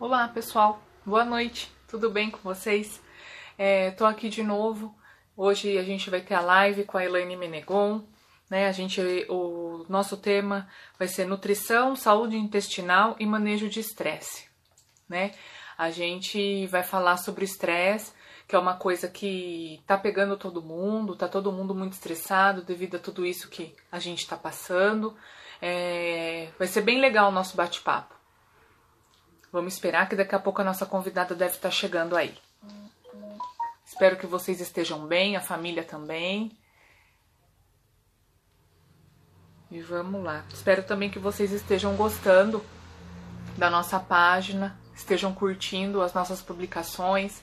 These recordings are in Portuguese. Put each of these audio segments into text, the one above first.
Olá, pessoal. Boa noite. Tudo bem com vocês? É, aqui de novo. Hoje a gente vai ter a live com a Elaine Menegon. Né? A gente, o nosso tema vai ser nutrição, saúde intestinal e manejo de estresse. Né? A gente vai falar sobre estresse, que é uma coisa que tá pegando todo mundo, tá todo mundo muito estressado devido a tudo isso que a gente está passando. É, vai ser bem legal o nosso bate-papo. Vamos esperar que daqui a pouco a nossa convidada deve estar tá chegando aí. Espero que vocês estejam bem, a família também. E vamos lá. Espero também que vocês estejam gostando da nossa página, estejam curtindo as nossas publicações.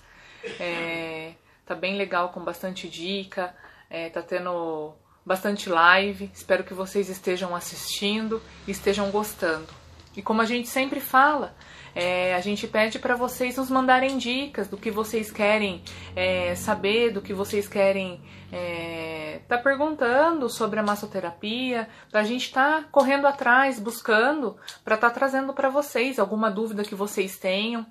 É, tá bem legal com bastante dica, é, tá tendo bastante live. Espero que vocês estejam assistindo e estejam gostando. E como a gente sempre fala, é, a gente pede para vocês nos mandarem dicas do que vocês querem é, saber, do que vocês querem é, tá perguntando sobre a massoterapia, a gente está correndo atrás, buscando para tá trazendo para vocês alguma dúvida que vocês tenham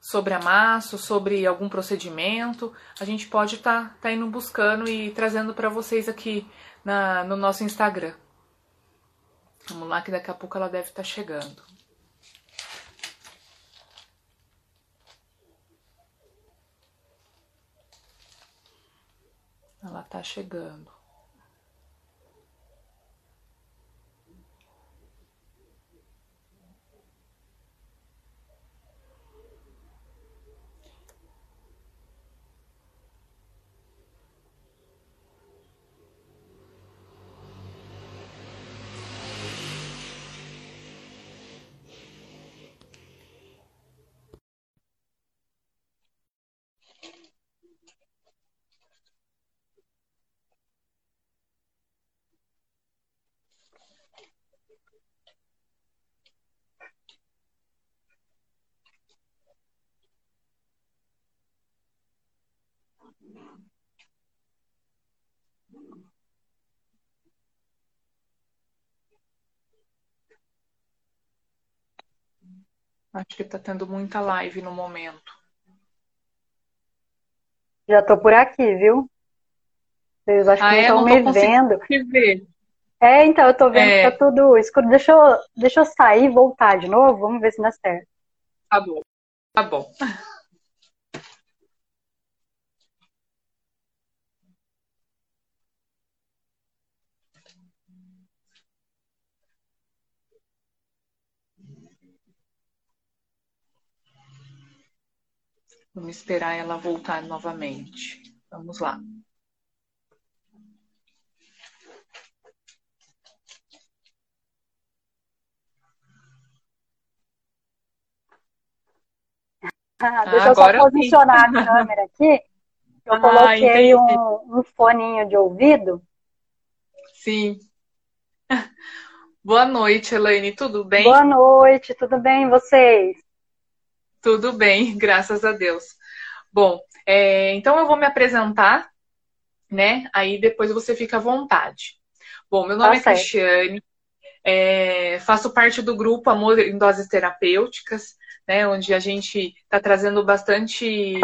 sobre a massa, sobre algum procedimento, a gente pode estar tá, tá indo buscando e trazendo para vocês aqui na, no nosso Instagram. Vamos lá que daqui a pouco ela deve estar tá chegando. Ela está chegando. Acho que está tendo muita live no momento. Já estou por aqui, viu? Vocês acho que ah, é? estão me vendo. Ver. É, então, eu estou vendo é. que tá tudo escuro. Deixa eu, deixa eu sair e voltar de novo. Vamos ver se dá certo. Tá bom. Tá bom. Vamos esperar ela voltar novamente. Vamos lá. Ah, deixa eu só posicionar sim. a câmera aqui. Eu ah, coloquei um, um foninho de ouvido. Sim. Boa noite, Elaine. Tudo bem? Boa noite, tudo bem vocês? Tudo bem, graças a Deus. Bom, é, então eu vou me apresentar, né? Aí depois você fica à vontade. Bom, meu nome tá é Cristiane, é, faço parte do grupo Amor em Doses Terapêuticas, né? Onde a gente está trazendo bastante,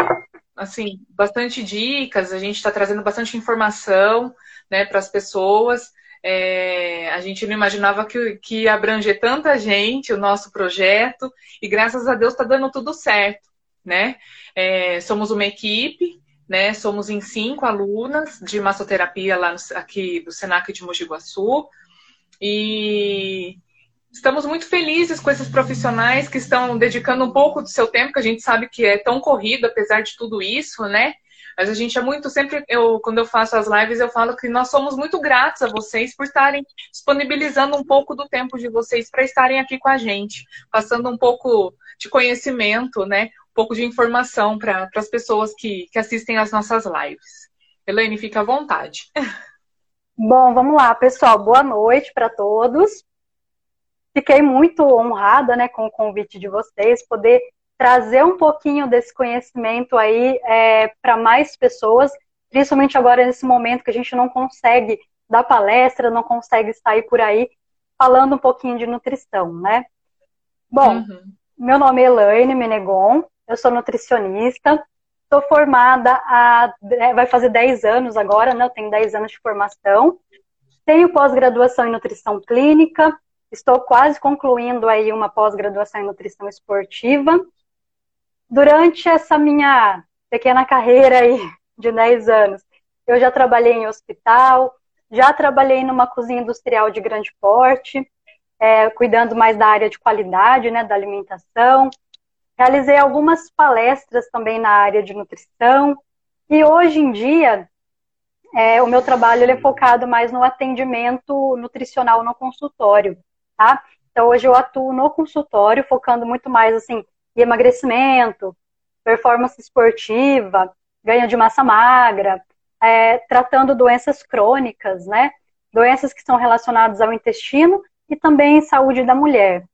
assim, bastante dicas, a gente está trazendo bastante informação, né, para as pessoas. É, a gente não imaginava que, que ia abranger tanta gente o nosso projeto e graças a Deus está dando tudo certo, né? É, somos uma equipe, né? Somos em cinco alunas de massoterapia lá no, aqui do Senac de Mogi Guaçu e estamos muito felizes com esses profissionais que estão dedicando um pouco do seu tempo, que a gente sabe que é tão corrido apesar de tudo isso, né? Mas a gente é muito, sempre, eu, quando eu faço as lives, eu falo que nós somos muito gratos a vocês por estarem disponibilizando um pouco do tempo de vocês para estarem aqui com a gente, passando um pouco de conhecimento, né? Um pouco de informação para as pessoas que, que assistem às nossas lives. Elaine, fica à vontade. Bom, vamos lá, pessoal. Boa noite para todos. Fiquei muito honrada né, com o convite de vocês, poder trazer um pouquinho desse conhecimento aí é, para mais pessoas, principalmente agora nesse momento que a gente não consegue dar palestra, não consegue sair por aí falando um pouquinho de nutrição, né? Bom, uhum. meu nome é Elaine Menegon, eu sou nutricionista, sou formada há, é, vai fazer 10 anos agora, né? Eu tenho 10 anos de formação. Tenho pós-graduação em nutrição clínica, estou quase concluindo aí uma pós-graduação em nutrição esportiva. Durante essa minha pequena carreira aí de 10 anos, eu já trabalhei em hospital, já trabalhei numa cozinha industrial de grande porte, é, cuidando mais da área de qualidade, né, da alimentação. Realizei algumas palestras também na área de nutrição. E hoje em dia, é, o meu trabalho é focado mais no atendimento nutricional no consultório, tá? Então, hoje eu atuo no consultório, focando muito mais, assim, em emagrecimento, performance esportiva, ganho de massa magra, é, tratando doenças crônicas, né? Doenças que são relacionadas ao intestino e também saúde da mulher.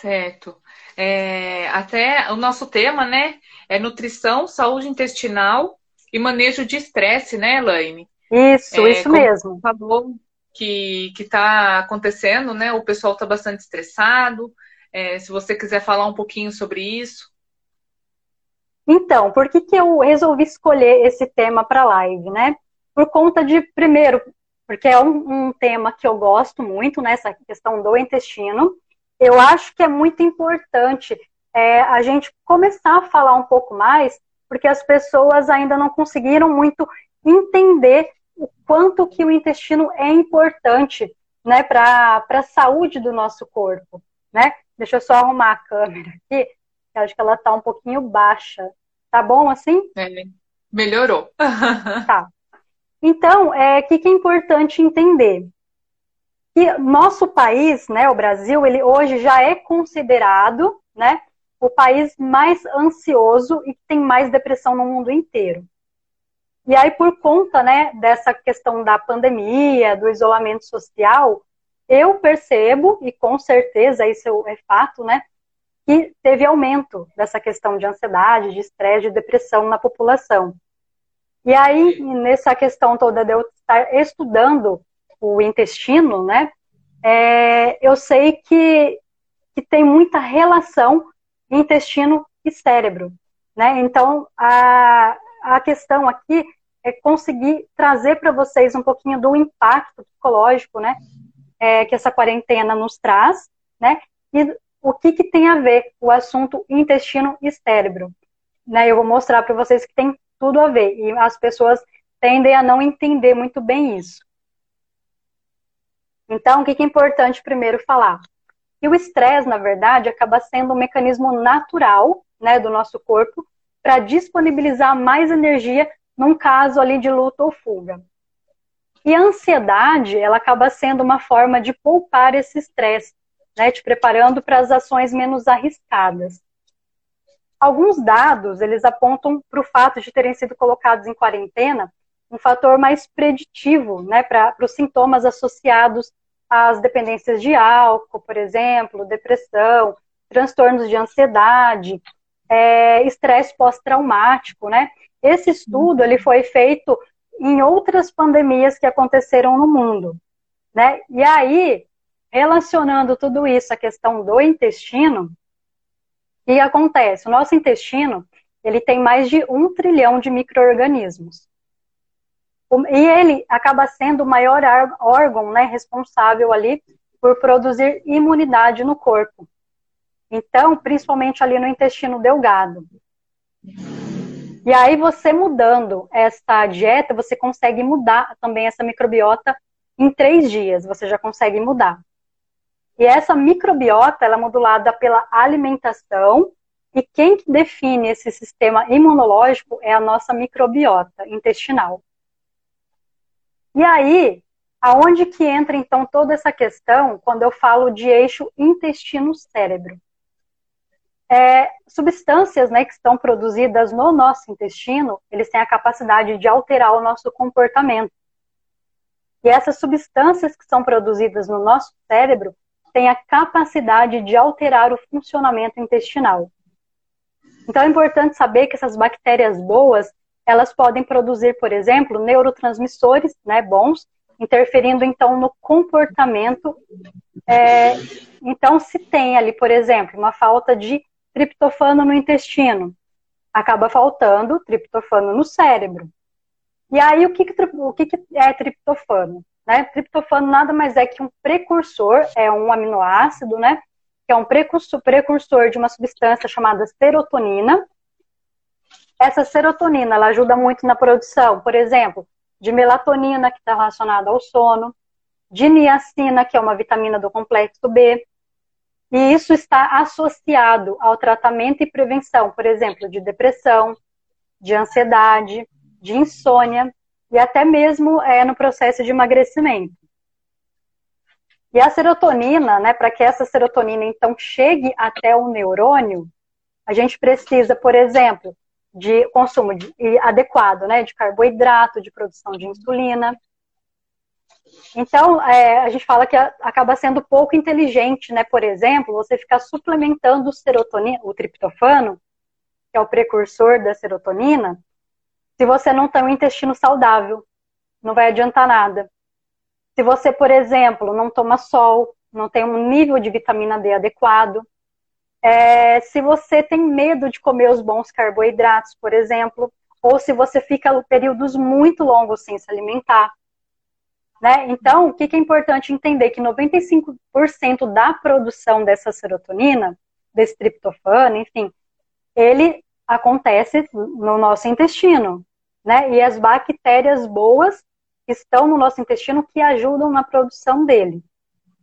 Certo. É, até o nosso tema, né, é nutrição, saúde intestinal e manejo de estresse, né, Elaine? Isso, é, isso mesmo. Falou que está acontecendo, né? O pessoal está bastante estressado. É, se você quiser falar um pouquinho sobre isso. Então, por que, que eu resolvi escolher esse tema para a live, né? Por conta de, primeiro, porque é um, um tema que eu gosto muito, né? Essa questão do intestino eu acho que é muito importante é, a gente começar a falar um pouco mais, porque as pessoas ainda não conseguiram muito entender o quanto que o intestino é importante né, para a saúde do nosso corpo. Né? Deixa eu só arrumar a câmera aqui, que acho que ela está um pouquinho baixa. Tá bom assim? É, melhorou. tá. Então, o é, que, que é importante entender? que nosso país, né, o Brasil, ele hoje já é considerado, né, o país mais ansioso e que tem mais depressão no mundo inteiro. E aí, por conta, né, dessa questão da pandemia, do isolamento social, eu percebo, e com certeza isso é fato, né, que teve aumento dessa questão de ansiedade, de estresse, de depressão na população. E aí, nessa questão toda de eu estar estudando o intestino, né? É, eu sei que, que tem muita relação intestino e cérebro, né? Então, a, a questão aqui é conseguir trazer para vocês um pouquinho do impacto psicológico, né? É, que essa quarentena nos traz, né? E o que, que tem a ver o assunto intestino e cérebro, né? Eu vou mostrar para vocês que tem tudo a ver e as pessoas tendem a não entender muito bem isso. Então, o que é importante primeiro falar? Que o estresse, na verdade, acaba sendo um mecanismo natural né, do nosso corpo para disponibilizar mais energia num caso ali de luta ou fuga. E a ansiedade, ela acaba sendo uma forma de poupar esse estresse, né, te preparando para as ações menos arriscadas. Alguns dados, eles apontam para o fato de terem sido colocados em quarentena um fator mais preditivo né, para os sintomas associados às dependências de álcool, por exemplo, depressão, transtornos de ansiedade, é, estresse pós-traumático, né? Esse estudo ele foi feito em outras pandemias que aconteceram no mundo, né? E aí, relacionando tudo isso à questão do intestino, o que acontece? O nosso intestino ele tem mais de um trilhão de micro-organismos. E ele acaba sendo o maior órgão né, responsável ali por produzir imunidade no corpo. Então, principalmente ali no intestino delgado. E aí, você mudando essa dieta, você consegue mudar também essa microbiota em três dias. Você já consegue mudar. E essa microbiota, ela é modulada pela alimentação. E quem define esse sistema imunológico é a nossa microbiota intestinal. E aí, aonde que entra então toda essa questão quando eu falo de eixo intestino-cérebro? É, substâncias né, que estão produzidas no nosso intestino, eles têm a capacidade de alterar o nosso comportamento. E essas substâncias que são produzidas no nosso cérebro têm a capacidade de alterar o funcionamento intestinal. Então é importante saber que essas bactérias boas, elas podem produzir, por exemplo, neurotransmissores né, bons interferindo então no comportamento. É, então, se tem ali, por exemplo, uma falta de triptofano no intestino, acaba faltando triptofano no cérebro. E aí, o que, que o que, que é triptofano? Né? Triptofano nada mais é que um precursor, é um aminoácido, né? Que é um precursor, precursor de uma substância chamada serotonina. Essa serotonina, ela ajuda muito na produção, por exemplo, de melatonina, que está relacionada ao sono, de niacina, que é uma vitamina do complexo B. E isso está associado ao tratamento e prevenção, por exemplo, de depressão, de ansiedade, de insônia e até mesmo é, no processo de emagrecimento. E a serotonina, né, para que essa serotonina então chegue até o neurônio, a gente precisa, por exemplo, de consumo de, adequado, né, de carboidrato, de produção de insulina. Então, é, a gente fala que acaba sendo pouco inteligente, né, por exemplo, você ficar suplementando o serotonina, o triptofano, que é o precursor da serotonina, se você não tem um intestino saudável, não vai adiantar nada. Se você, por exemplo, não toma sol, não tem um nível de vitamina D adequado, é, se você tem medo de comer os bons carboidratos, por exemplo, ou se você fica períodos muito longos sem se alimentar. Né? Então, o que, que é importante entender? Que 95% da produção dessa serotonina, desse triptofano, enfim, ele acontece no nosso intestino né? E as bactérias boas estão no nosso intestino que ajudam na produção dele,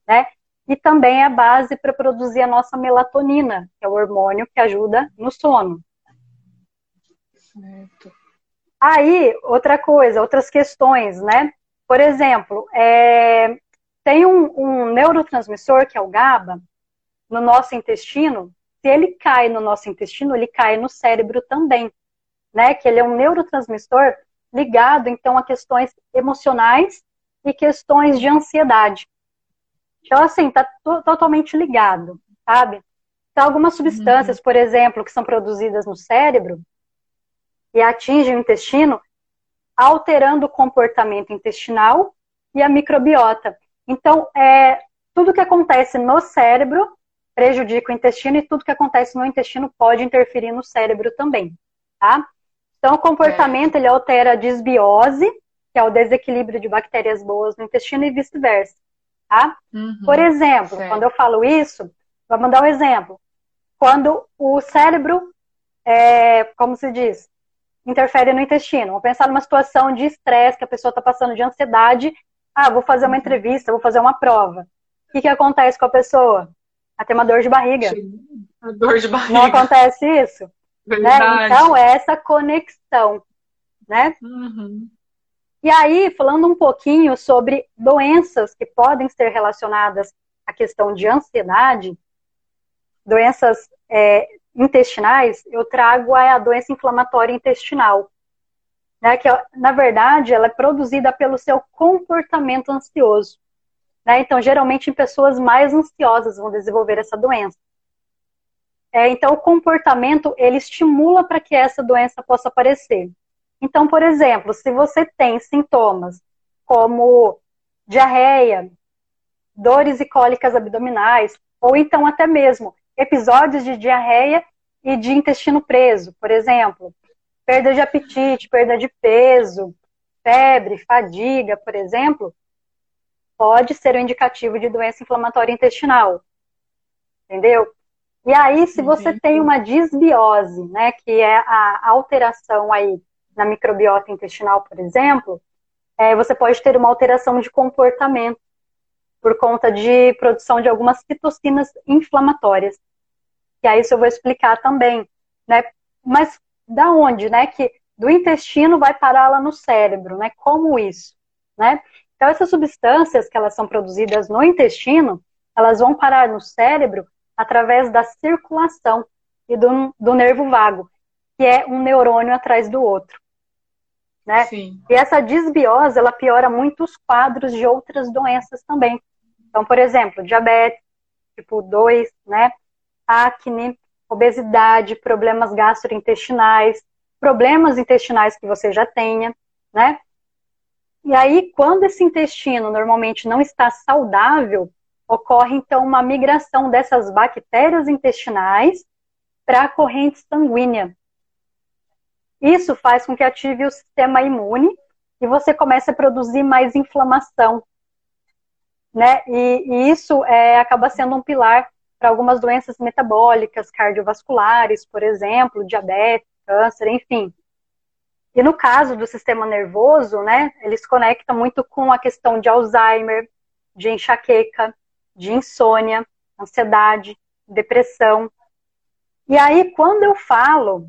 né? E também é a base para produzir a nossa melatonina, que é o hormônio que ajuda no sono. Certo. Aí, outra coisa, outras questões, né? Por exemplo, é, tem um, um neurotransmissor, que é o GABA, no nosso intestino. Se ele cai no nosso intestino, ele cai no cérebro também né? Que ele é um neurotransmissor ligado, então, a questões emocionais e questões de ansiedade. Então, assim, tá totalmente ligado, sabe? Então, algumas substâncias, uhum. por exemplo, que são produzidas no cérebro e atingem o intestino, alterando o comportamento intestinal e a microbiota. Então, é, tudo que acontece no cérebro prejudica o intestino e tudo que acontece no intestino pode interferir no cérebro também, tá? Então, o comportamento é. ele altera a desbiose, que é o desequilíbrio de bactérias boas no intestino e vice-versa. Tá? Uhum, Por exemplo, certo. quando eu falo isso, vamos dar um exemplo. Quando o cérebro, é, como se diz, interfere no intestino. Vamos pensar numa situação de estresse que a pessoa está passando de ansiedade. Ah, vou fazer uma uhum. entrevista, vou fazer uma prova. O que, que acontece com a pessoa? Ela tem uma dor de barriga. A dor de barriga. Não acontece isso? Né? Então, é essa conexão, né? Uhum. E aí, falando um pouquinho sobre doenças que podem ser relacionadas à questão de ansiedade, doenças é, intestinais, eu trago a doença inflamatória intestinal, né? Que, na verdade, ela é produzida pelo seu comportamento ansioso. Né? Então, geralmente, em pessoas mais ansiosas vão desenvolver essa doença. É, então, o comportamento ele estimula para que essa doença possa aparecer. Então, por exemplo, se você tem sintomas como diarreia, dores e cólicas abdominais, ou então até mesmo episódios de diarreia e de intestino preso, por exemplo, perda de apetite, perda de peso, febre, fadiga, por exemplo, pode ser um indicativo de doença inflamatória intestinal. Entendeu? E aí, se você uhum. tem uma disbiose, né, que é a alteração aí na microbiota intestinal, por exemplo, é, você pode ter uma alteração de comportamento por conta de produção de algumas citocinas inflamatórias. E aí isso eu vou explicar também, né? Mas da onde, né? Que do intestino vai parar lá no cérebro, né? Como isso, né? Então essas substâncias que elas são produzidas no intestino, elas vão parar no cérebro através da circulação e do, do nervo vago, que é um neurônio atrás do outro. Né? Sim. E essa disbiose, ela piora muito os quadros de outras doenças também. Então, por exemplo, diabetes tipo 2, né? Acne, obesidade, problemas gastrointestinais, problemas intestinais que você já tenha, né? E aí, quando esse intestino normalmente não está saudável, ocorre então uma migração dessas bactérias intestinais para a corrente sanguínea. Isso faz com que ative o sistema imune e você comece a produzir mais inflamação. Né? E, e isso é, acaba sendo um pilar para algumas doenças metabólicas, cardiovasculares, por exemplo, diabetes, câncer, enfim. E no caso do sistema nervoso, né, eles conectam muito com a questão de Alzheimer, de enxaqueca, de insônia, ansiedade, depressão. E aí, quando eu falo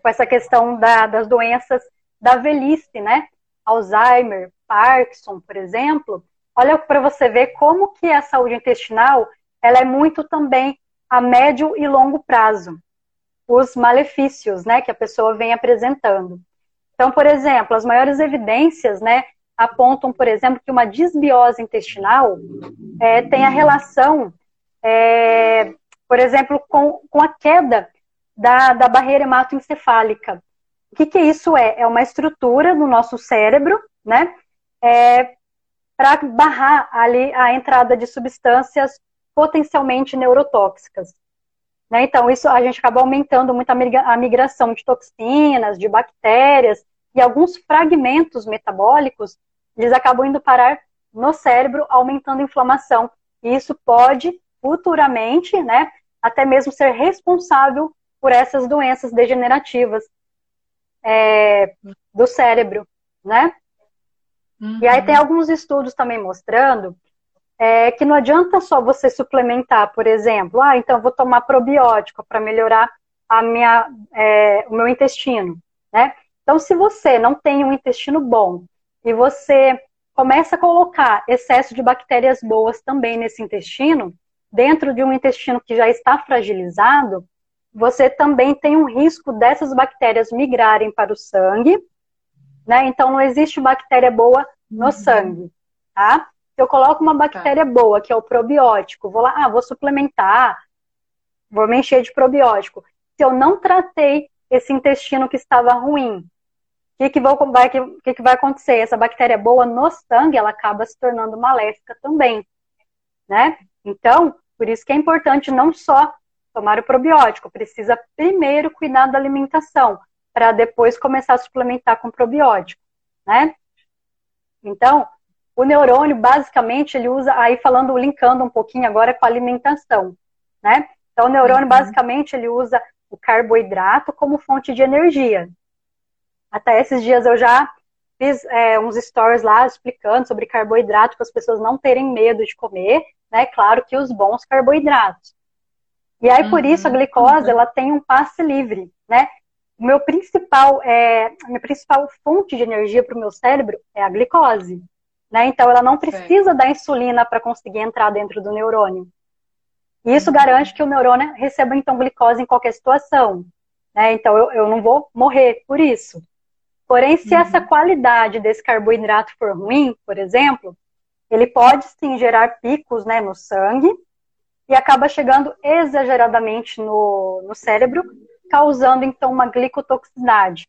com essa questão da, das doenças da velhice, né? Alzheimer, Parkinson, por exemplo, olha para você ver como que a saúde intestinal ela é muito também a médio e longo prazo. Os malefícios, né, que a pessoa vem apresentando. Então, por exemplo, as maiores evidências, né, apontam, por exemplo, que uma disbiose intestinal é, tem a relação, é, por exemplo, com, com a queda da, da barreira hematoencefálica. O que, que isso é? É uma estrutura no nosso cérebro, né? É, para barrar ali a entrada de substâncias potencialmente neurotóxicas. Né? Então, isso a gente acaba aumentando muito a migração de toxinas, de bactérias, e alguns fragmentos metabólicos, eles acabam indo parar no cérebro, aumentando a inflamação. E isso pode, futuramente, né, até mesmo ser responsável por essas doenças degenerativas é, do cérebro, né? Uhum. E aí tem alguns estudos também mostrando é, que não adianta só você suplementar, por exemplo, ah, então vou tomar probiótico para melhorar a minha, é, o meu intestino, né? Então, se você não tem um intestino bom e você começa a colocar excesso de bactérias boas também nesse intestino, dentro de um intestino que já está fragilizado, você também tem um risco dessas bactérias migrarem para o sangue, né? Então não existe bactéria boa no uhum. sangue, tá? Se eu coloco uma bactéria tá. boa, que é o probiótico, vou lá, ah, vou suplementar, vou me encher de probiótico. Se eu não tratei esse intestino que estava ruim, o que, que, vai, que, que vai acontecer? Essa bactéria boa no sangue, ela acaba se tornando maléfica também, né? Então, por isso que é importante não só tomar o probiótico. Precisa primeiro cuidar da alimentação, para depois começar a suplementar com probiótico, né? Então, o neurônio, basicamente, ele usa, aí falando, linkando um pouquinho agora com a alimentação, né? Então, o neurônio, uhum. basicamente, ele usa o carboidrato como fonte de energia. Até esses dias eu já fiz é, uns stories lá explicando sobre carboidrato, para as pessoas não terem medo de comer, né? Claro que os bons carboidratos. E aí, por isso, a uhum. glicose, ela tem um passe livre, né? O meu principal, é, a minha principal fonte de energia para o meu cérebro é a glicose, né? Então, ela não precisa Sim. da insulina para conseguir entrar dentro do neurônio. E isso uhum. garante que o neurônio receba, então, glicose em qualquer situação. Né? Então, eu, eu não vou morrer por isso. Porém, se uhum. essa qualidade desse carboidrato for ruim, por exemplo, ele pode sim gerar picos né, no sangue, e acaba chegando exageradamente no, no cérebro, causando então uma glicotoxicidade.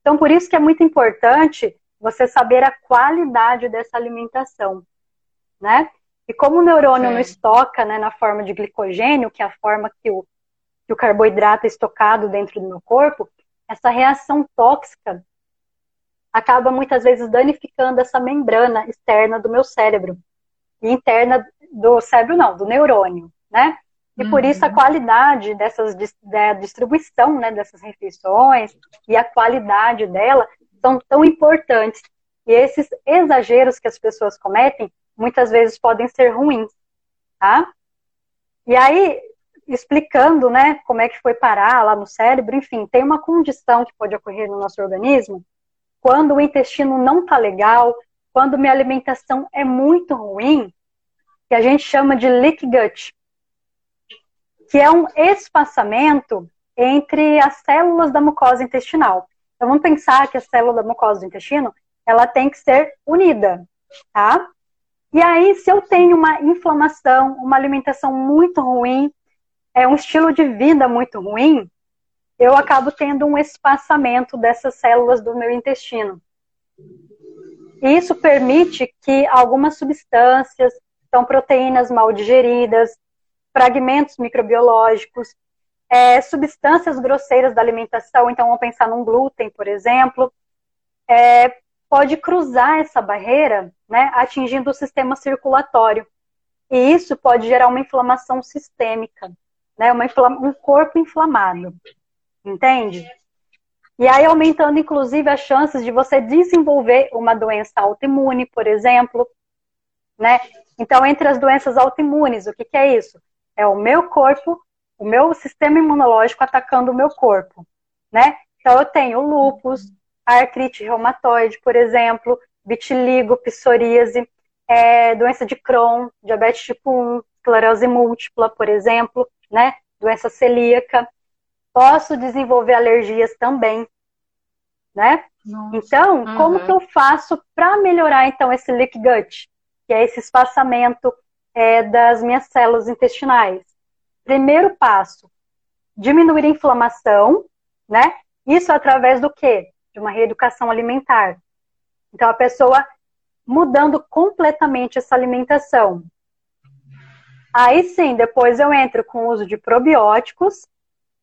Então, por isso que é muito importante você saber a qualidade dessa alimentação, né? E como o neurônio Sim. não estoca né, na forma de glicogênio, que é a forma que o, que o carboidrato é estocado dentro do meu corpo, essa reação tóxica acaba muitas vezes danificando essa membrana externa do meu cérebro e interna do cérebro não, do neurônio, né? E por isso a uhum. qualidade dessas da distribuição, né, dessas refeições e a qualidade dela são tão importantes. E esses exageros que as pessoas cometem muitas vezes podem ser ruins, tá? E aí explicando, né, como é que foi parar lá no cérebro, enfim, tem uma condição que pode ocorrer no nosso organismo quando o intestino não tá legal, quando minha alimentação é muito ruim, que a gente chama de leak gut, que é um espaçamento entre as células da mucosa intestinal. Então vamos pensar que a célula mucosa do intestino, ela tem que ser unida, tá? E aí, se eu tenho uma inflamação, uma alimentação muito ruim, é um estilo de vida muito ruim, eu acabo tendo um espaçamento dessas células do meu intestino. E isso permite que algumas substâncias, então proteínas mal digeridas, fragmentos microbiológicos, é, substâncias grosseiras da alimentação, então vamos pensar num glúten, por exemplo, é, pode cruzar essa barreira, né, atingindo o sistema circulatório. E isso pode gerar uma inflamação sistêmica, né, uma um corpo inflamado. Entende? E aí aumentando, inclusive, as chances de você desenvolver uma doença autoimune, por exemplo. Né? Então, entre as doenças autoimunes, o que, que é isso? É o meu corpo, o meu sistema imunológico atacando o meu corpo. Né? Então, eu tenho lupus, artrite reumatoide, por exemplo, vitiligo, psoríase, é, doença de Crohn, diabetes tipo 1, esclerose múltipla, por exemplo, né? Doença celíaca. Posso desenvolver alergias também, né? Nossa. Então, uhum. como que eu faço para melhorar então esse leak gut, que é esse espaçamento é, das minhas células intestinais? Primeiro passo, diminuir a inflamação, né? Isso através do quê? De uma reeducação alimentar. Então, a pessoa mudando completamente essa alimentação. Aí sim, depois eu entro com o uso de probióticos,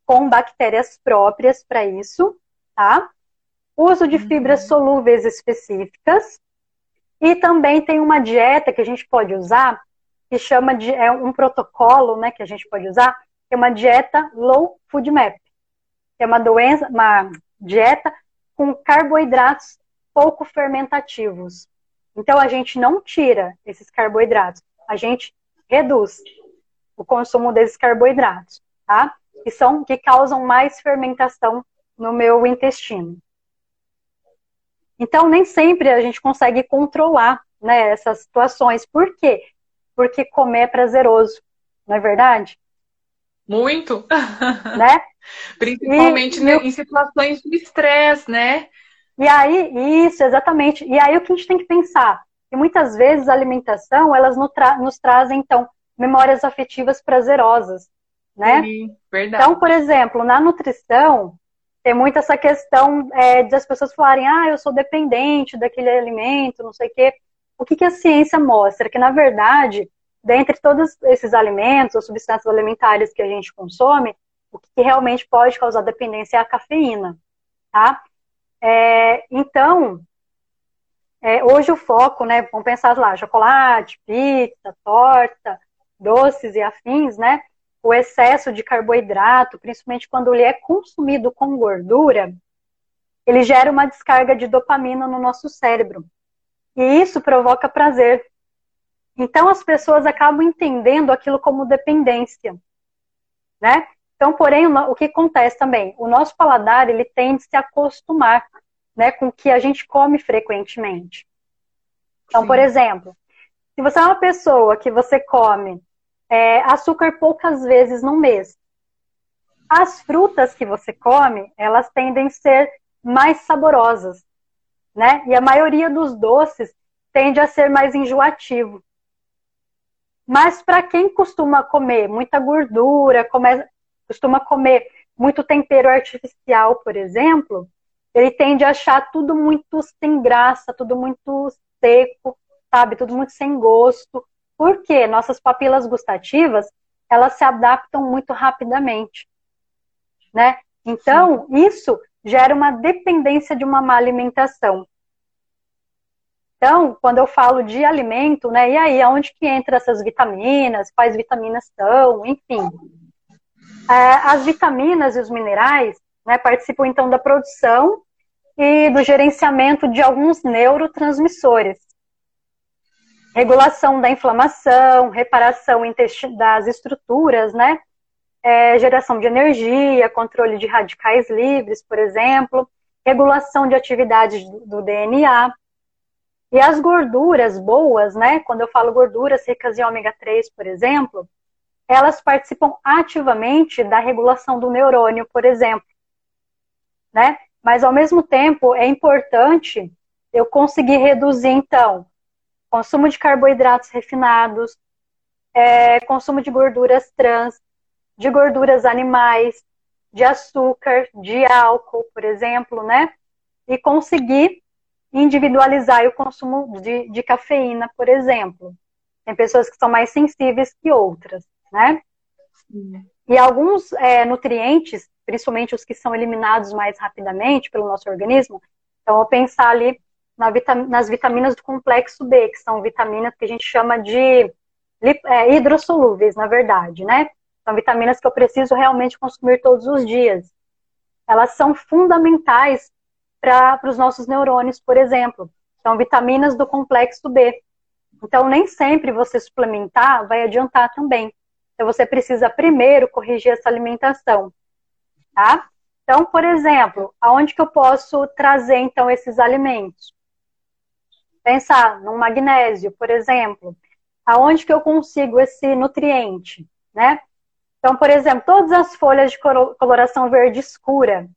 com bactérias próprias para isso, tá? Uso de fibras uhum. solúveis específicas. E também tem uma dieta que a gente pode usar, que chama de é um protocolo, né, que a gente pode usar, que é uma dieta low food map. Que é uma doença, uma dieta com carboidratos pouco fermentativos. Então a gente não tira esses carboidratos, a gente reduz o consumo desses carboidratos, tá? Que são que causam mais fermentação no meu intestino. Então nem sempre a gente consegue controlar, né, essas situações. Por quê? Porque comer é prazeroso, não é verdade? Muito. Né? Principalmente e, né, em situações de estresse, né? E aí, isso, exatamente. E aí o que a gente tem que pensar? Que muitas vezes a alimentação, elas nos, tra nos trazem, então, memórias afetivas prazerosas, né? Sim, verdade. Então, por exemplo, na nutrição, tem muito essa questão é, das pessoas falarem, ah, eu sou dependente daquele alimento, não sei o quê. O que, que a ciência mostra? Que, na verdade, dentre todos esses alimentos ou substâncias alimentares que a gente consome, o que realmente pode causar dependência é a cafeína, tá? É, então, é, hoje o foco, né, vamos pensar lá, chocolate, pizza, torta, doces e afins, né, o excesso de carboidrato, principalmente quando ele é consumido com gordura, ele gera uma descarga de dopamina no nosso cérebro. E isso provoca prazer. Então as pessoas acabam entendendo aquilo como dependência, né? Então, porém, o que acontece também? O nosso paladar, ele tende a se acostumar né, com o que a gente come frequentemente. Então, Sim. por exemplo, se você é uma pessoa que você come é, açúcar poucas vezes no mês, as frutas que você come, elas tendem a ser mais saborosas, né? E a maioria dos doces tende a ser mais enjoativo. Mas para quem costuma comer muita gordura, come, costuma comer muito tempero artificial, por exemplo, ele tende a achar tudo muito sem graça, tudo muito seco, sabe? Tudo muito sem gosto. Porque nossas papilas gustativas, elas se adaptam muito rapidamente, né? Então, Sim. isso gera uma dependência de uma má alimentação. Então, quando eu falo de alimento, né, e aí, aonde que entra essas vitaminas, quais vitaminas são, enfim. É, as vitaminas e os minerais né, participam então da produção e do gerenciamento de alguns neurotransmissores. Regulação da inflamação, reparação das estruturas, né? É, geração de energia, controle de radicais livres, por exemplo, regulação de atividades do DNA. E as gorduras boas, né? Quando eu falo gorduras ricas em ômega 3, por exemplo, elas participam ativamente da regulação do neurônio, por exemplo. Né? Mas, ao mesmo tempo, é importante eu conseguir reduzir, então, consumo de carboidratos refinados, é, consumo de gorduras trans, de gorduras animais, de açúcar, de álcool, por exemplo, né? E conseguir individualizar o consumo de, de cafeína, por exemplo. Tem pessoas que são mais sensíveis que outras, né? E alguns é, nutrientes, principalmente os que são eliminados mais rapidamente pelo nosso organismo, então vou pensar ali na vitam nas vitaminas do complexo B, que são vitaminas que a gente chama de é, hidrossolúveis, na verdade, né? São vitaminas que eu preciso realmente consumir todos os dias. Elas são fundamentais para os nossos neurônios, por exemplo. São vitaminas do complexo B. Então, nem sempre você suplementar vai adiantar também. Então, você precisa primeiro corrigir essa alimentação, tá? Então, por exemplo, aonde que eu posso trazer, então, esses alimentos? Pensar no magnésio, por exemplo. Aonde que eu consigo esse nutriente, né? Então, por exemplo, todas as folhas de coloração verde escura.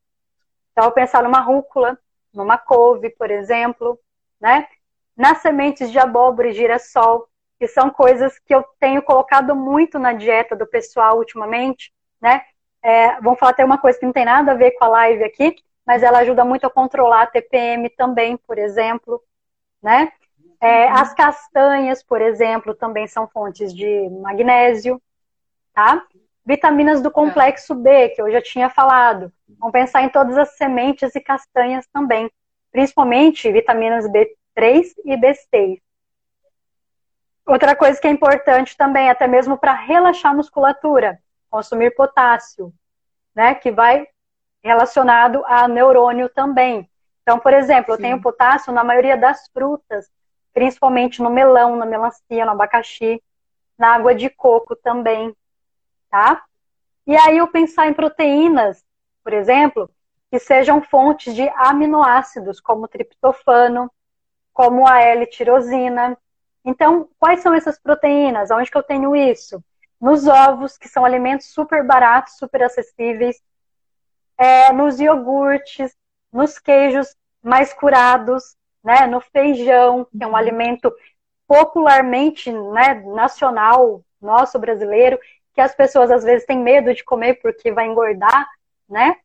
Então, eu pensar numa rúcula, numa couve, por exemplo, né? Nas sementes de abóbora e girassol, que são coisas que eu tenho colocado muito na dieta do pessoal ultimamente, né? É, vamos falar até uma coisa que não tem nada a ver com a live aqui, mas ela ajuda muito a controlar a TPM também, por exemplo, né? É, uhum. as castanhas, por exemplo, também são fontes de magnésio, tá? Vitaminas do complexo B, que eu já tinha falado. Vamos pensar em todas as sementes e castanhas também, principalmente vitaminas B3 e B6. Outra coisa que é importante também, até mesmo para relaxar a musculatura, consumir potássio, né? Que vai relacionado a neurônio também. Então, por exemplo, Sim. eu tenho potássio na maioria das frutas, principalmente no melão, na melancia, no abacaxi, na água de coco também, tá? E aí eu pensar em proteínas, por exemplo, que sejam fontes de aminoácidos, como triptofano, como a L-tirosina, então, quais são essas proteínas? Onde que eu tenho isso? Nos ovos, que são alimentos super baratos, super acessíveis, é, nos iogurtes, nos queijos mais curados, né, no feijão, que é um uhum. alimento popularmente né, nacional, nosso brasileiro, que as pessoas às vezes têm medo de comer porque vai engordar, né?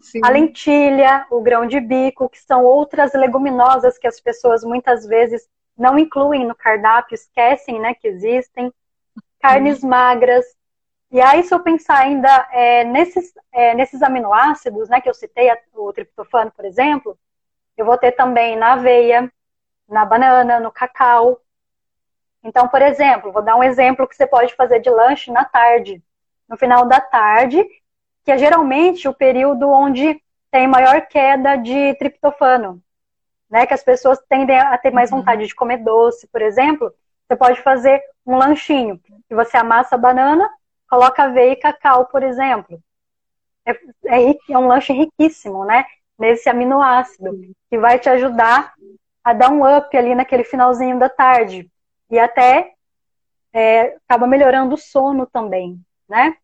Sim. A lentilha, o grão de bico, que são outras leguminosas que as pessoas muitas vezes não incluem no cardápio, esquecem né, que existem, carnes uhum. magras. E aí, se eu pensar ainda é, nesses, é, nesses aminoácidos, né, que eu citei, o triptofano, por exemplo, eu vou ter também na aveia, na banana, no cacau. Então, por exemplo, vou dar um exemplo que você pode fazer de lanche na tarde, no final da tarde, que é geralmente o período onde tem maior queda de triptofano né? Que as pessoas tendem a ter mais uhum. vontade de comer doce, por exemplo. Você pode fazer um lanchinho, que você amassa a banana, coloca aveia e cacau, por exemplo. É, é, é um lanche riquíssimo, né? Nesse aminoácido, que vai te ajudar a dar um up ali naquele finalzinho da tarde. E até é, acaba melhorando o sono também, né?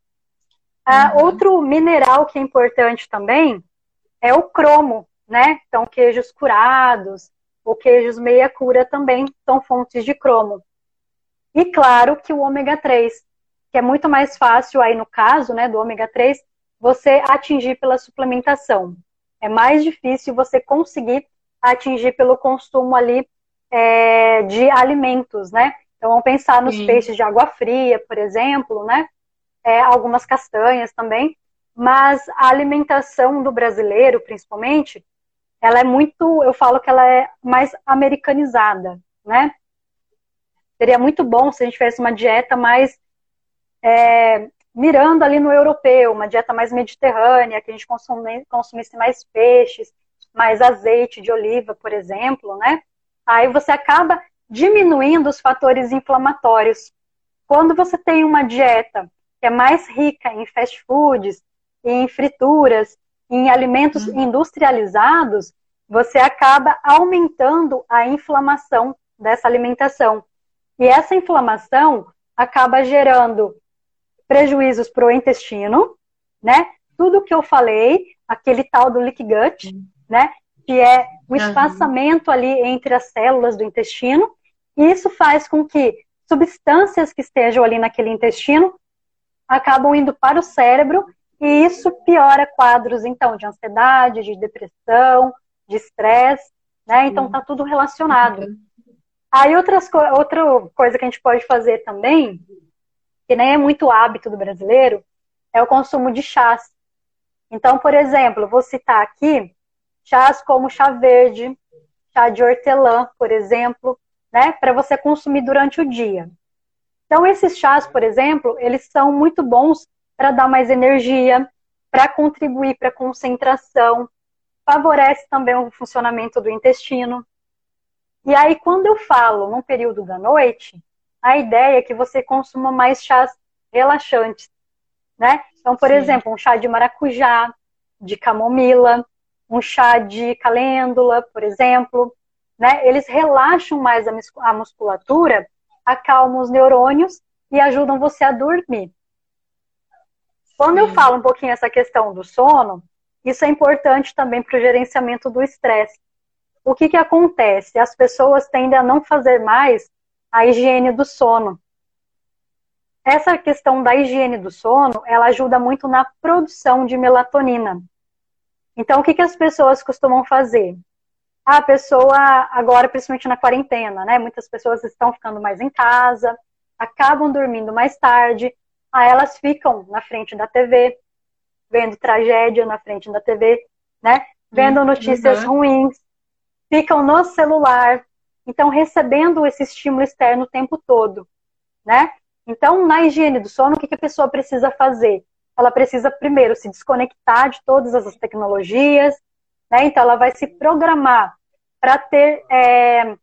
Ah, uhum. Outro mineral que é importante também é o cromo, né? Então, queijos curados ou queijos meia cura também são fontes de cromo. E claro que o ômega 3, que é muito mais fácil aí no caso, né, do ômega 3, você atingir pela suplementação. É mais difícil você conseguir atingir pelo consumo ali é, de alimentos, né? Então vamos pensar nos Sim. peixes de água fria, por exemplo, né? É, algumas castanhas também. Mas a alimentação do brasileiro, principalmente, ela é muito, eu falo que ela é mais americanizada, né? Seria muito bom se a gente tivesse uma dieta mais é, mirando ali no europeu, uma dieta mais mediterrânea, que a gente consumisse, consumisse mais peixes, mais azeite de oliva, por exemplo, né? Aí você acaba diminuindo os fatores inflamatórios. Quando você tem uma dieta que é mais rica em fast foods, em frituras, em alimentos uhum. industrializados, você acaba aumentando a inflamação dessa alimentação. E essa inflamação acaba gerando prejuízos para o intestino, né? Tudo que eu falei, aquele tal do leak gut, uhum. né? Que é o espaçamento ali entre as células do intestino. E isso faz com que substâncias que estejam ali naquele intestino acabam indo para o cérebro e isso piora quadros, então, de ansiedade, de depressão, de estresse. né? Então tá tudo relacionado. Uhum. Aí outras, outra coisa que a gente pode fazer também, que nem é muito hábito do brasileiro, é o consumo de chás. Então, por exemplo, vou citar aqui chás como chá verde, chá de hortelã, por exemplo, né, para você consumir durante o dia. Então, esses chás, por exemplo, eles são muito bons para dar mais energia, para contribuir para a concentração, favorece também o funcionamento do intestino. E aí, quando eu falo no período da noite, a ideia é que você consuma mais chás relaxantes, né? Então, por Sim. exemplo, um chá de maracujá, de camomila, um chá de calêndula, por exemplo, né? Eles relaxam mais a musculatura, acalmam os neurônios e ajudam você a dormir. Quando Sim. eu falo um pouquinho essa questão do sono, isso é importante também para o gerenciamento do estresse. O que, que acontece? As pessoas tendem a não fazer mais a higiene do sono. Essa questão da higiene do sono, ela ajuda muito na produção de melatonina. Então, o que, que as pessoas costumam fazer? A pessoa, agora, principalmente na quarentena, né? Muitas pessoas estão ficando mais em casa, acabam dormindo mais tarde, aí elas ficam na frente da TV, vendo tragédia na frente da TV, né? Vendo uhum. notícias uhum. ruins, ficam no celular, então recebendo esse estímulo externo o tempo todo, né? Então, na higiene do sono, o que a pessoa precisa fazer? Ela precisa primeiro se desconectar de todas as tecnologias, né? Então, ela vai se programar para ter é,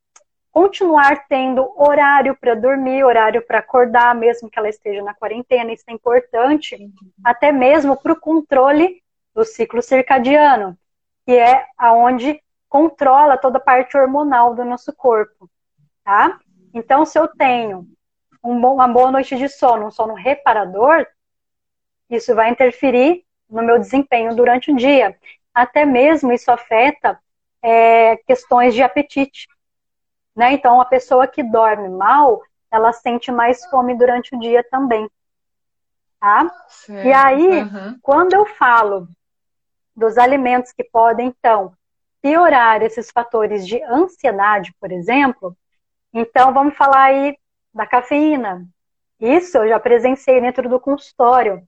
continuar tendo horário para dormir, horário para acordar, mesmo que ela esteja na quarentena, isso é importante, até mesmo para o controle do ciclo circadiano, que é aonde controla toda a parte hormonal do nosso corpo, tá? Então, se eu tenho um bom, uma boa noite de sono, um sono reparador, isso vai interferir no meu desempenho durante o dia. Até mesmo isso afeta é, questões de apetite. Né? Então, a pessoa que dorme mal, ela sente mais fome durante o dia também. Tá? E aí, uhum. quando eu falo dos alimentos que podem, então, piorar esses fatores de ansiedade, por exemplo, então vamos falar aí da cafeína. Isso eu já presenciei dentro do consultório.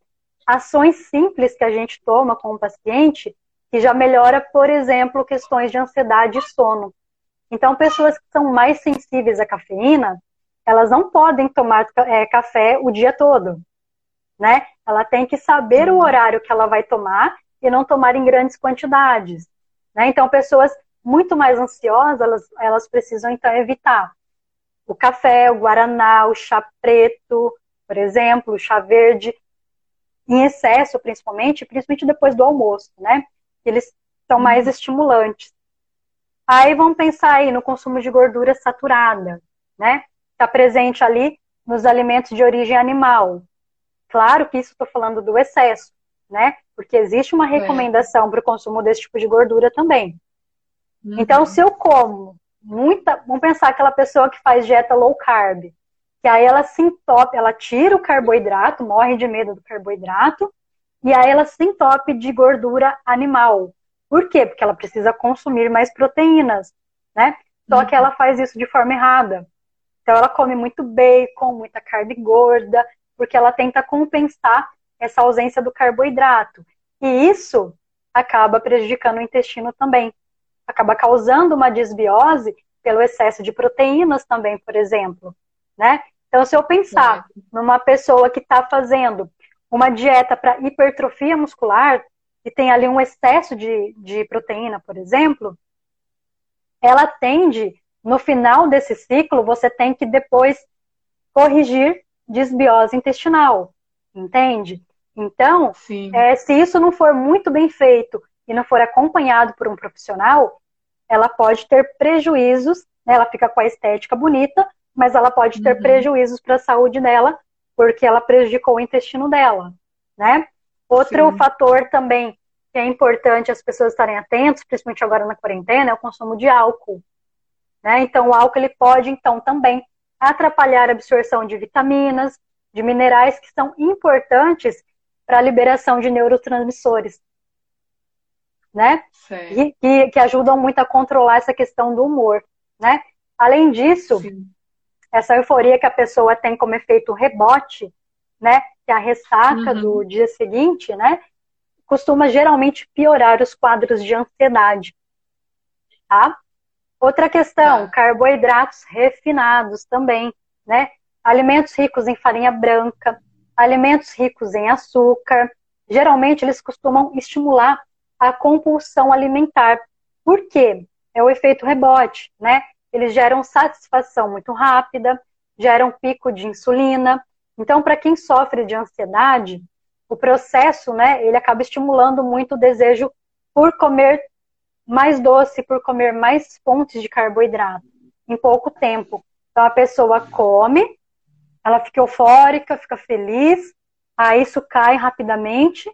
Ações simples que a gente toma com o paciente que já melhora, por exemplo, questões de ansiedade e sono. Então, pessoas que são mais sensíveis à cafeína, elas não podem tomar é, café o dia todo, né? Ela tem que saber o uhum. horário que ela vai tomar e não tomar em grandes quantidades, né? Então, pessoas muito mais ansiosas, elas, elas precisam, então, evitar o café, o guaraná, o chá preto, por exemplo, o chá verde, em excesso, principalmente, principalmente depois do almoço, né? Eles são mais uhum. estimulantes. Aí vamos pensar aí no consumo de gordura saturada, né? Está presente ali nos alimentos de origem animal. Claro que isso estou falando do excesso, né? Porque existe uma é. recomendação é. para o consumo desse tipo de gordura também. Uhum. Então, se eu como muita. Vamos pensar aquela pessoa que faz dieta low carb, que aí ela se entope, ela tira o carboidrato, morre de medo do carboidrato, e aí ela se entope de gordura animal. Por quê? Porque ela precisa consumir mais proteínas, né? Só que ela faz isso de forma errada. Então ela come muito bacon, muita carne gorda, porque ela tenta compensar essa ausência do carboidrato. E isso acaba prejudicando o intestino também. Acaba causando uma desbiose pelo excesso de proteínas também, por exemplo, né? Então, se eu pensar numa pessoa que está fazendo uma dieta para hipertrofia muscular, e tem ali um excesso de, de proteína, por exemplo, ela tende, no final desse ciclo, você tem que depois corrigir desbiose intestinal, entende? Então, é, se isso não for muito bem feito e não for acompanhado por um profissional, ela pode ter prejuízos, né? ela fica com a estética bonita, mas ela pode ter uhum. prejuízos para a saúde dela, porque ela prejudicou o intestino dela, né? Outro Sim. fator também que é importante as pessoas estarem atentas, principalmente agora na quarentena, é o consumo de álcool. Né? Então, o álcool ele pode, então, também atrapalhar a absorção de vitaminas, de minerais que são importantes para a liberação de neurotransmissores. né? E, que, que ajudam muito a controlar essa questão do humor, né? Além disso, Sim. Essa euforia que a pessoa tem como efeito rebote, né? Que é a ressaca uhum. do dia seguinte, né? Costuma geralmente piorar os quadros de ansiedade, tá? Outra questão, tá. carboidratos refinados também, né? Alimentos ricos em farinha branca, alimentos ricos em açúcar, geralmente eles costumam estimular a compulsão alimentar. Por quê? É o efeito rebote, né? Eles geram satisfação muito rápida, geram pico de insulina. Então, para quem sofre de ansiedade, o processo, né, ele acaba estimulando muito o desejo por comer mais doce, por comer mais fontes de carboidrato em pouco tempo. Então, a pessoa come, ela fica eufórica, fica feliz, aí isso cai rapidamente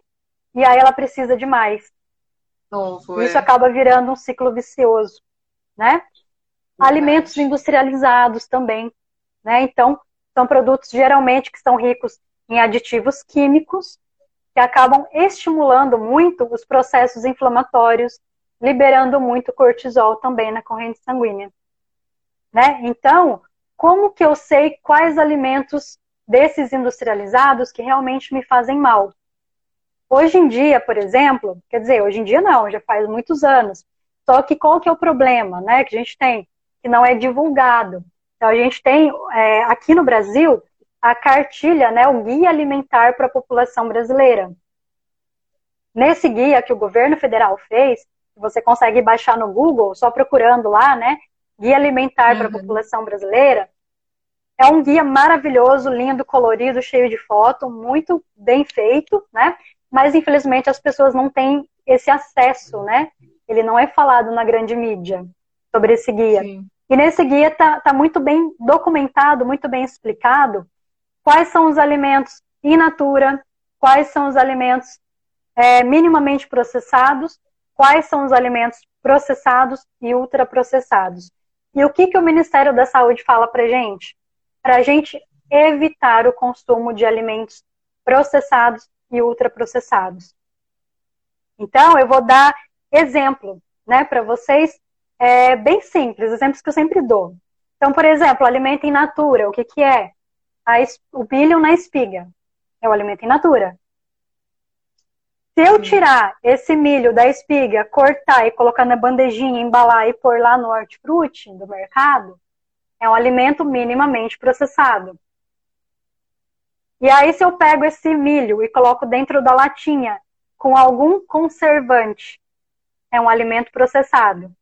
e aí ela precisa de mais. Novo, isso é. acaba virando um ciclo vicioso, né? Alimentos industrializados também, né? Então, são produtos geralmente que são ricos em aditivos químicos que acabam estimulando muito os processos inflamatórios, liberando muito cortisol também na corrente sanguínea. Né? Então, como que eu sei quais alimentos desses industrializados que realmente me fazem mal? Hoje em dia, por exemplo, quer dizer, hoje em dia não, já faz muitos anos. Só que qual que é o problema, né, que a gente tem? Que não é divulgado. Então a gente tem é, aqui no Brasil a cartilha, né, o guia alimentar para a população brasileira. Nesse guia que o governo federal fez, você consegue baixar no Google, só procurando lá, né, guia alimentar uhum. para a população brasileira. É um guia maravilhoso, lindo, colorido, cheio de foto, muito bem feito, né? mas infelizmente as pessoas não têm esse acesso, né? Ele não é falado na grande mídia sobre esse guia. Sim. E nesse guia está tá muito bem documentado, muito bem explicado quais são os alimentos in natura, quais são os alimentos é, minimamente processados, quais são os alimentos processados e ultraprocessados. E o que, que o Ministério da Saúde fala para gente? Para a gente evitar o consumo de alimentos processados e ultraprocessados. Então, eu vou dar exemplo né, para vocês, é, bem simples, exemplos que eu sempre dou. Então, por exemplo, alimento in natura, o que, que é? A, o milho na espiga. É o alimento in natura. Se eu tirar esse milho da espiga, cortar e colocar na bandejinha, embalar e pôr lá no hortifruti do mercado, é um alimento minimamente processado. E aí, se eu pego esse milho e coloco dentro da latinha com algum conservante, é um alimento processado.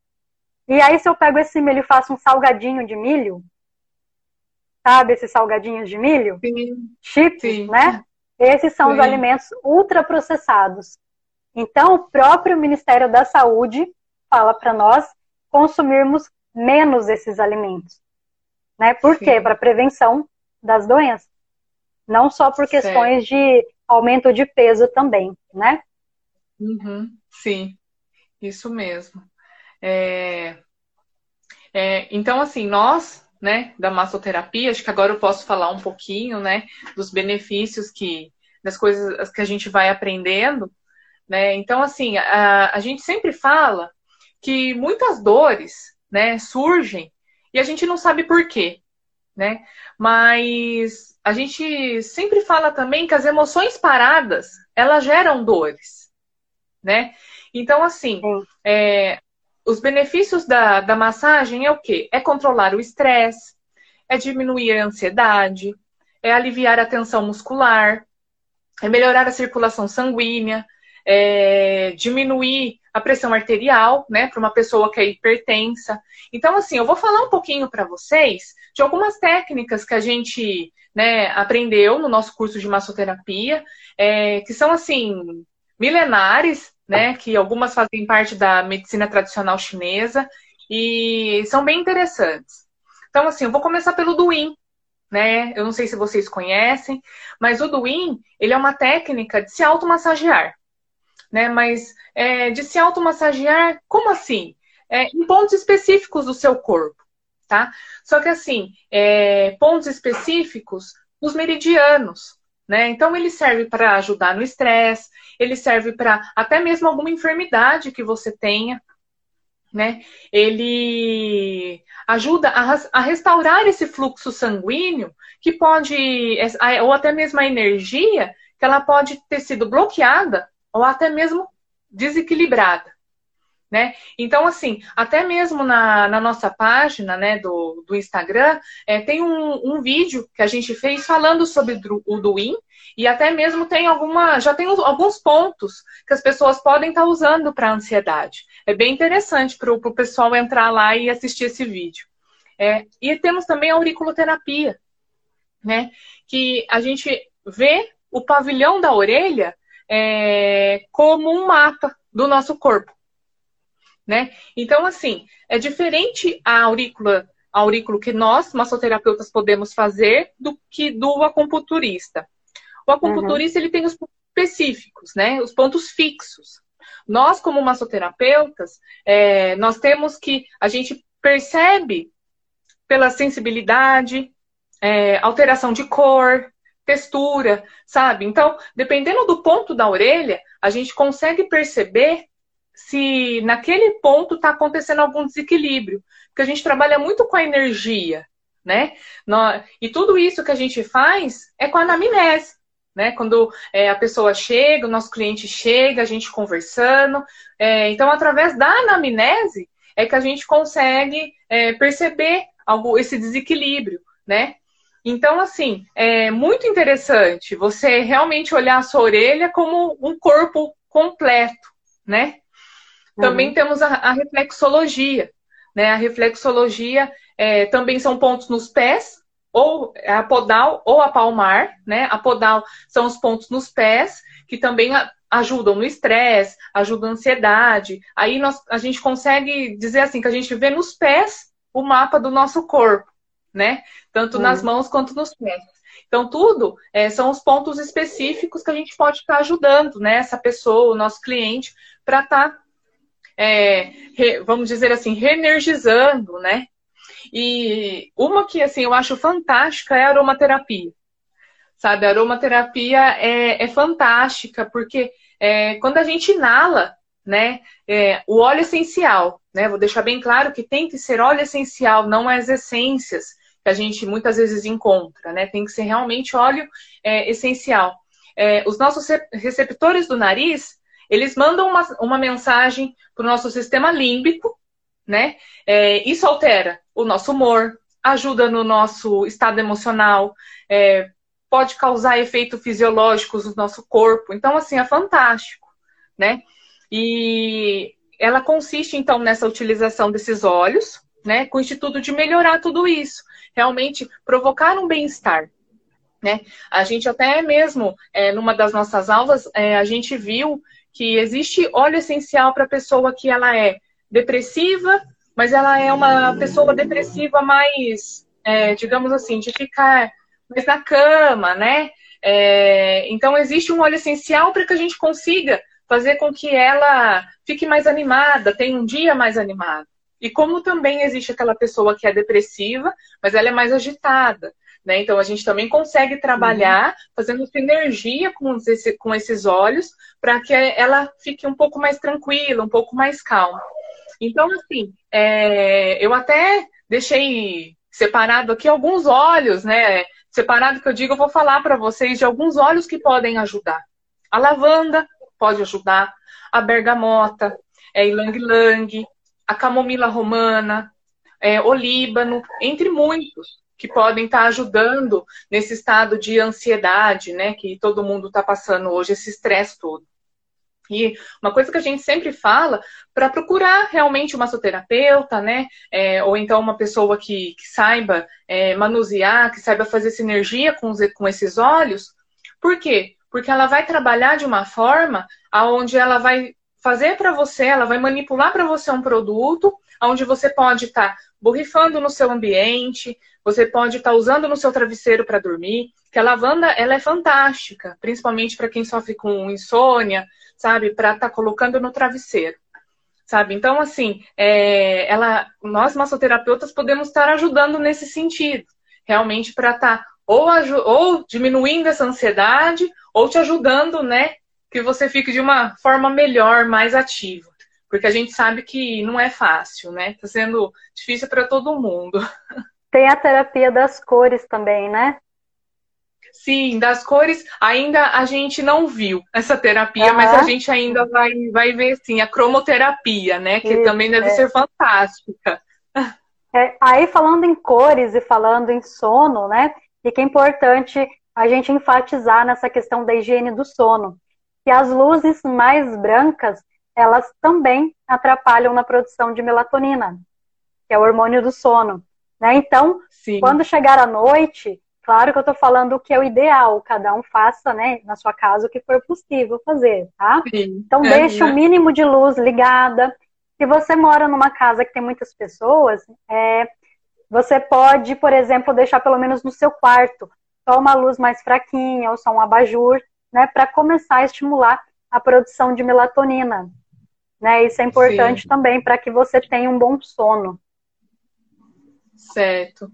E aí, se eu pego esse milho e faço um salgadinho de milho, sabe esses salgadinhos de milho? Sim. Chips, Sim. né? Esses são Sim. os alimentos ultraprocessados. Então, o próprio Ministério da Saúde fala para nós consumirmos menos esses alimentos. Né? Por Sim. quê? Para prevenção das doenças. Não só por questões certo. de aumento de peso também, né? Uhum, sim, isso mesmo. É, é, então, assim, nós, né, da massoterapia, acho que agora eu posso falar um pouquinho, né, dos benefícios que, das coisas que a gente vai aprendendo, né? Então, assim, a, a gente sempre fala que muitas dores, né, surgem e a gente não sabe por quê, né? Mas a gente sempre fala também que as emoções paradas, elas geram dores, né? Então, assim, é, os benefícios da, da massagem é o quê? É controlar o estresse, é diminuir a ansiedade, é aliviar a tensão muscular, é melhorar a circulação sanguínea, é diminuir a pressão arterial, né, para uma pessoa que é hipertensa. Então, assim, eu vou falar um pouquinho para vocês de algumas técnicas que a gente né, aprendeu no nosso curso de massoterapia, é, que são, assim, milenares, né, que algumas fazem parte da medicina tradicional chinesa e são bem interessantes. Então, assim, eu vou começar pelo Duin, né? Eu não sei se vocês conhecem, mas o Duin, ele é uma técnica de se automassagear né? Mas é, de se automassagear, como assim? É, em pontos específicos do seu corpo, tá? Só que assim, é, pontos específicos, os meridianos, né? Então ele serve para ajudar no estresse, ele serve para até mesmo alguma enfermidade que você tenha, né? Ele ajuda a, a, restaurar esse fluxo sanguíneo que pode, ou até mesmo a energia, que ela pode ter sido bloqueada ou até mesmo desequilibrada. Né? Então, assim, até mesmo na, na nossa página né, do, do Instagram, é, tem um, um, vídeo que a gente fez falando sobre o Duin, e até mesmo tem alguma, já tem alguns pontos que as pessoas podem estar tá usando para ansiedade. É bem interessante para o pessoal entrar lá e assistir esse vídeo. É, e temos também a auriculoterapia, né? Que a gente vê o pavilhão da orelha é, como um mapa do nosso corpo né? Então, assim, é diferente a aurícula, a aurículo que nós, massoterapeutas, podemos fazer do que do acupunturista. O acupunturista, uhum. ele tem os pontos específicos, né? Os pontos fixos. Nós, como massoterapeutas, é, nós temos que, a gente percebe pela sensibilidade, é, alteração de cor, textura, sabe? Então, dependendo do ponto da orelha, a gente consegue perceber se naquele ponto está acontecendo algum desequilíbrio. Porque a gente trabalha muito com a energia, né? E tudo isso que a gente faz é com a anamnese. Né? Quando é, a pessoa chega, o nosso cliente chega, a gente conversando. É, então, através da anamnese, é que a gente consegue é, perceber algo, esse desequilíbrio, né? Então, assim, é muito interessante você realmente olhar a sua orelha como um corpo completo, né? Também uhum. temos a, a, reflexologia. Né? A reflexologia é, também são pontos nos pés, ou a podal ou a palmar. Né? A podal são os pontos nos pés, que também ajudam no estresse, ajudam na ansiedade. Aí nós, a gente consegue dizer assim, que a gente vê nos pés o mapa do nosso corpo, né? Tanto uhum. nas mãos quanto nos pés. Então, tudo é, são os pontos específicos que a gente pode estar ajudando, né? Essa pessoa, o nosso cliente, para estar tá é, re, vamos dizer assim, reenergizando, né? E uma que, assim, eu acho fantástica é a aromaterapia. Sabe, a aromaterapia é, é fantástica, porque é, quando a gente inala, né, é, o óleo essencial, né, vou deixar bem claro que tem que ser óleo essencial, não as essências que a gente muitas vezes encontra, né, tem que ser realmente óleo é, essencial. É, os nossos receptores do nariz, eles mandam uma, uma mensagem para o nosso sistema límbico, né? É, isso altera o nosso humor, ajuda no nosso estado emocional, é, pode causar efeitos fisiológicos no nosso corpo. Então, assim, é fantástico, né? E ela consiste, então, nessa utilização desses óleos, né? Com o intuito de melhorar tudo isso. Realmente provocar um bem-estar. Né? A gente até mesmo, é, numa das nossas aulas, é, a gente viu que existe óleo essencial para pessoa que ela é depressiva, mas ela é uma pessoa depressiva mais, é, digamos assim, de ficar mais na cama, né? É, então existe um óleo essencial para que a gente consiga fazer com que ela fique mais animada, tenha um dia mais animado. E como também existe aquela pessoa que é depressiva, mas ela é mais agitada. Né? Então a gente também consegue trabalhar uhum. fazendo sinergia com, esse, com esses olhos para que ela fique um pouco mais tranquila, um pouco mais calma. Então, assim, é, eu até deixei separado aqui alguns olhos, né? Separado que eu digo, eu vou falar para vocês de alguns olhos que podem ajudar. A lavanda pode ajudar, a bergamota, é, ilang-ilang, a camomila romana, é, olíbano, entre muitos que podem estar ajudando nesse estado de ansiedade, né, que todo mundo está passando hoje, esse estresse todo. E uma coisa que a gente sempre fala, para procurar realmente uma massoterapeuta, né? É, ou então uma pessoa que, que saiba é, manusear, que saiba fazer sinergia com, os, com esses olhos. Por quê? Porque ela vai trabalhar de uma forma aonde ela vai fazer para você, ela vai manipular para você um produto, onde você pode estar tá borrifando no seu ambiente, você pode estar tá usando no seu travesseiro para dormir, que a lavanda ela é fantástica, principalmente para quem sofre com insônia, sabe, para estar tá colocando no travesseiro, sabe? Então assim, é, ela, nós massoterapeutas podemos estar ajudando nesse sentido, realmente para estar tá ou, ou diminuindo essa ansiedade, ou te ajudando, né? Que você fique de uma forma melhor, mais ativa. Porque a gente sabe que não é fácil, né? Tá sendo difícil para todo mundo. Tem a terapia das cores também, né? Sim, das cores ainda a gente não viu essa terapia, uhum. mas a gente ainda vai, vai ver sim a cromoterapia, né? Que Isso, também deve é. ser fantástica. É, aí falando em cores e falando em sono, né? E que é importante a gente enfatizar nessa questão da higiene do sono. Que as luzes mais brancas, elas também atrapalham na produção de melatonina, que é o hormônio do sono. Né? Então, Sim. quando chegar a noite, claro que eu estou falando o que é o ideal, cada um faça, né, na sua casa, o que for possível fazer, tá? Sim. Então, é, deixe né? o mínimo de luz ligada. Se você mora numa casa que tem muitas pessoas, é, você pode, por exemplo, deixar pelo menos no seu quarto só uma luz mais fraquinha ou só um abajur, né, para começar a estimular a produção de melatonina. Né? Isso é importante Sim. também para que você tenha um bom sono. Certo.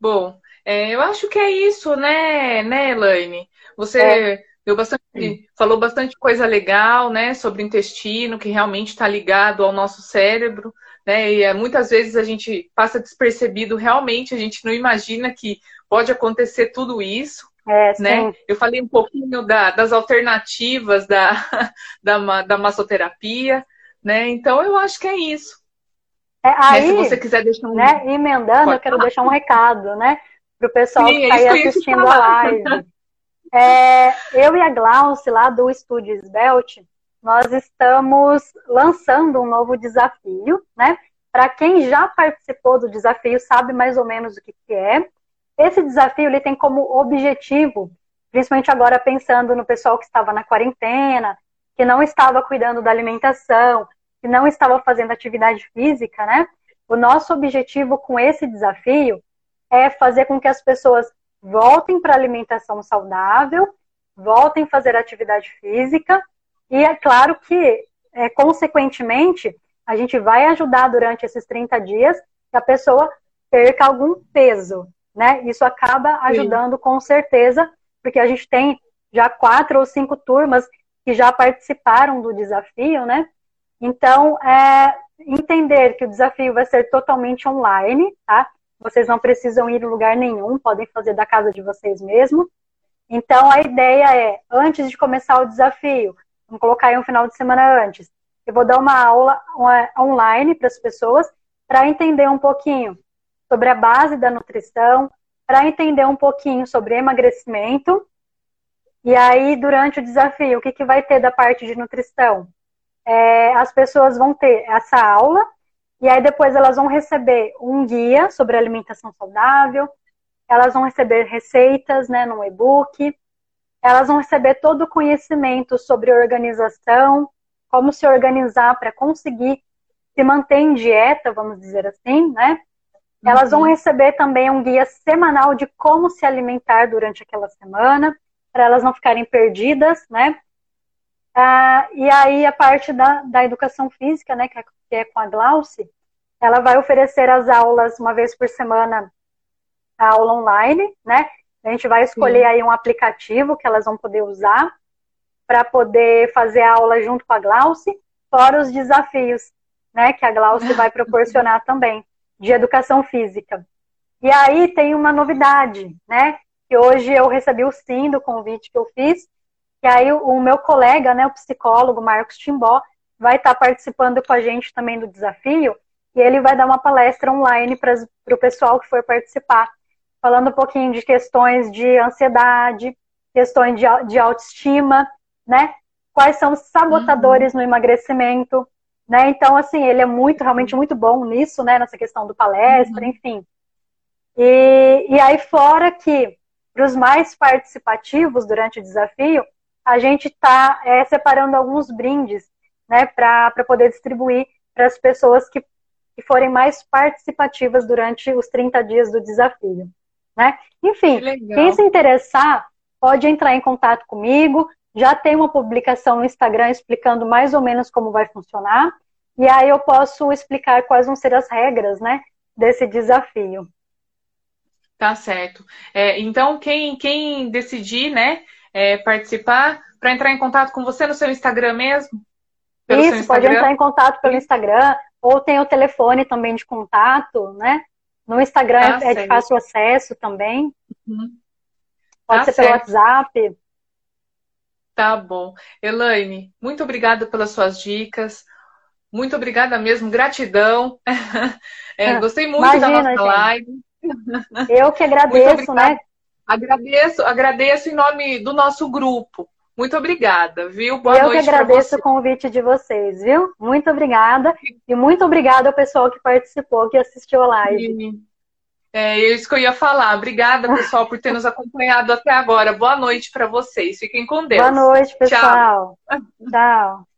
Bom, é, eu acho que é isso, né, né, Elaine? Você é. deu bastante, falou bastante coisa legal, né, sobre o intestino, que realmente está ligado ao nosso cérebro né? E é, muitas vezes a gente passa despercebido, realmente a gente não imagina que pode acontecer tudo isso. É, né? Eu falei um pouquinho da, das alternativas da, da, da massoterapia, né? Então eu acho que é isso. É, aí, né? Se você quiser deixar um. Né, emendando, eu quero falar. deixar um recado, né? Para o pessoal Sim, que está aí assistindo a live. É, eu e a Glauce, lá do Estúdio Svelte, nós estamos lançando um novo desafio, né? Para quem já participou do desafio, sabe mais ou menos o que, que é. Esse desafio ele tem como objetivo, principalmente agora pensando no pessoal que estava na quarentena, que não estava cuidando da alimentação, que não estava fazendo atividade física, né? O nosso objetivo com esse desafio é fazer com que as pessoas voltem para a alimentação saudável, voltem a fazer atividade física e é claro que, é, consequentemente, a gente vai ajudar durante esses 30 dias que a pessoa perca algum peso, né? Isso acaba ajudando Sim. com certeza, porque a gente tem já quatro ou cinco turmas que já participaram do desafio, né? Então, é, entender que o desafio vai ser totalmente online, tá? Vocês não precisam ir em lugar nenhum, podem fazer da casa de vocês mesmo. Então, a ideia é, antes de começar o desafio, Vamos colocar aí um final de semana antes. Eu vou dar uma aula online para as pessoas para entender um pouquinho sobre a base da nutrição, para entender um pouquinho sobre emagrecimento. E aí, durante o desafio, o que, que vai ter da parte de nutrição? É, as pessoas vão ter essa aula, e aí depois elas vão receber um guia sobre alimentação saudável, elas vão receber receitas né, no e-book, elas vão receber todo o conhecimento sobre organização, como se organizar para conseguir se manter em dieta, vamos dizer assim, né? Uhum. Elas vão receber também um guia semanal de como se alimentar durante aquela semana, para elas não ficarem perdidas, né? Ah, e aí a parte da, da educação física, né, que é, que é com a Glauce, ela vai oferecer as aulas uma vez por semana, a aula online, né? A gente vai escolher Sim. aí um aplicativo que elas vão poder usar para poder fazer a aula junto com a Glauce, fora os desafios, né, que a Glauce vai proporcionar também, de educação física. E aí tem uma novidade, né, que hoje eu recebi o sim do convite que eu fiz, e aí o, meu colega, né, o psicólogo Marcos Timbó, vai estar participando com a gente também do desafio, e ele vai dar uma palestra online para o pessoal que for participar falando um pouquinho de questões de ansiedade, questões de, de autoestima, né? Quais são os sabotadores uhum. no emagrecimento, né? Então, assim, ele é muito, realmente muito bom nisso, né? Nessa questão do palestra, uhum. enfim. E, e aí, fora que, para os mais participativos durante o desafio, a gente está é, separando alguns brindes, né? Para poder distribuir para as pessoas que, que forem mais participativas durante os 30 dias do desafio né? Enfim, que quem se interessar pode entrar em contato comigo. Já tem uma publicação no Instagram explicando mais ou menos como vai funcionar. E aí eu posso explicar quais vão ser as regras, né, desse desafio. Tá certo. É, então, quem, quem decidir, né, é, participar, para entrar em contato com você no seu Instagram mesmo? Pelo Isso, Instagram? pode entrar em contato pelo Instagram, ou tem o telefone também de contato, né? No Instagram tá é, de fácil acesso também. Uhum. Pode tá ser certo. pelo WhatsApp. Tá bom. Elaine, muito obrigada pelas suas dicas. Muito obrigada mesmo, gratidão. É, gostei muito Imagina, da nossa gente. live. Eu que agradeço, né? Agradeço, agradeço em nome do nosso grupo. Muito obrigada, viu? Boa Eu noite. Eu que agradeço o convite de vocês, viu? Muito obrigada. E muito obrigada ao pessoal que participou, que assistiu a live. É isso que eu ia falar. Obrigada, pessoal, por ter nos acompanhado até agora. Boa noite para vocês. Fiquem com Deus. Boa noite, pessoal. Tchau. Tchau.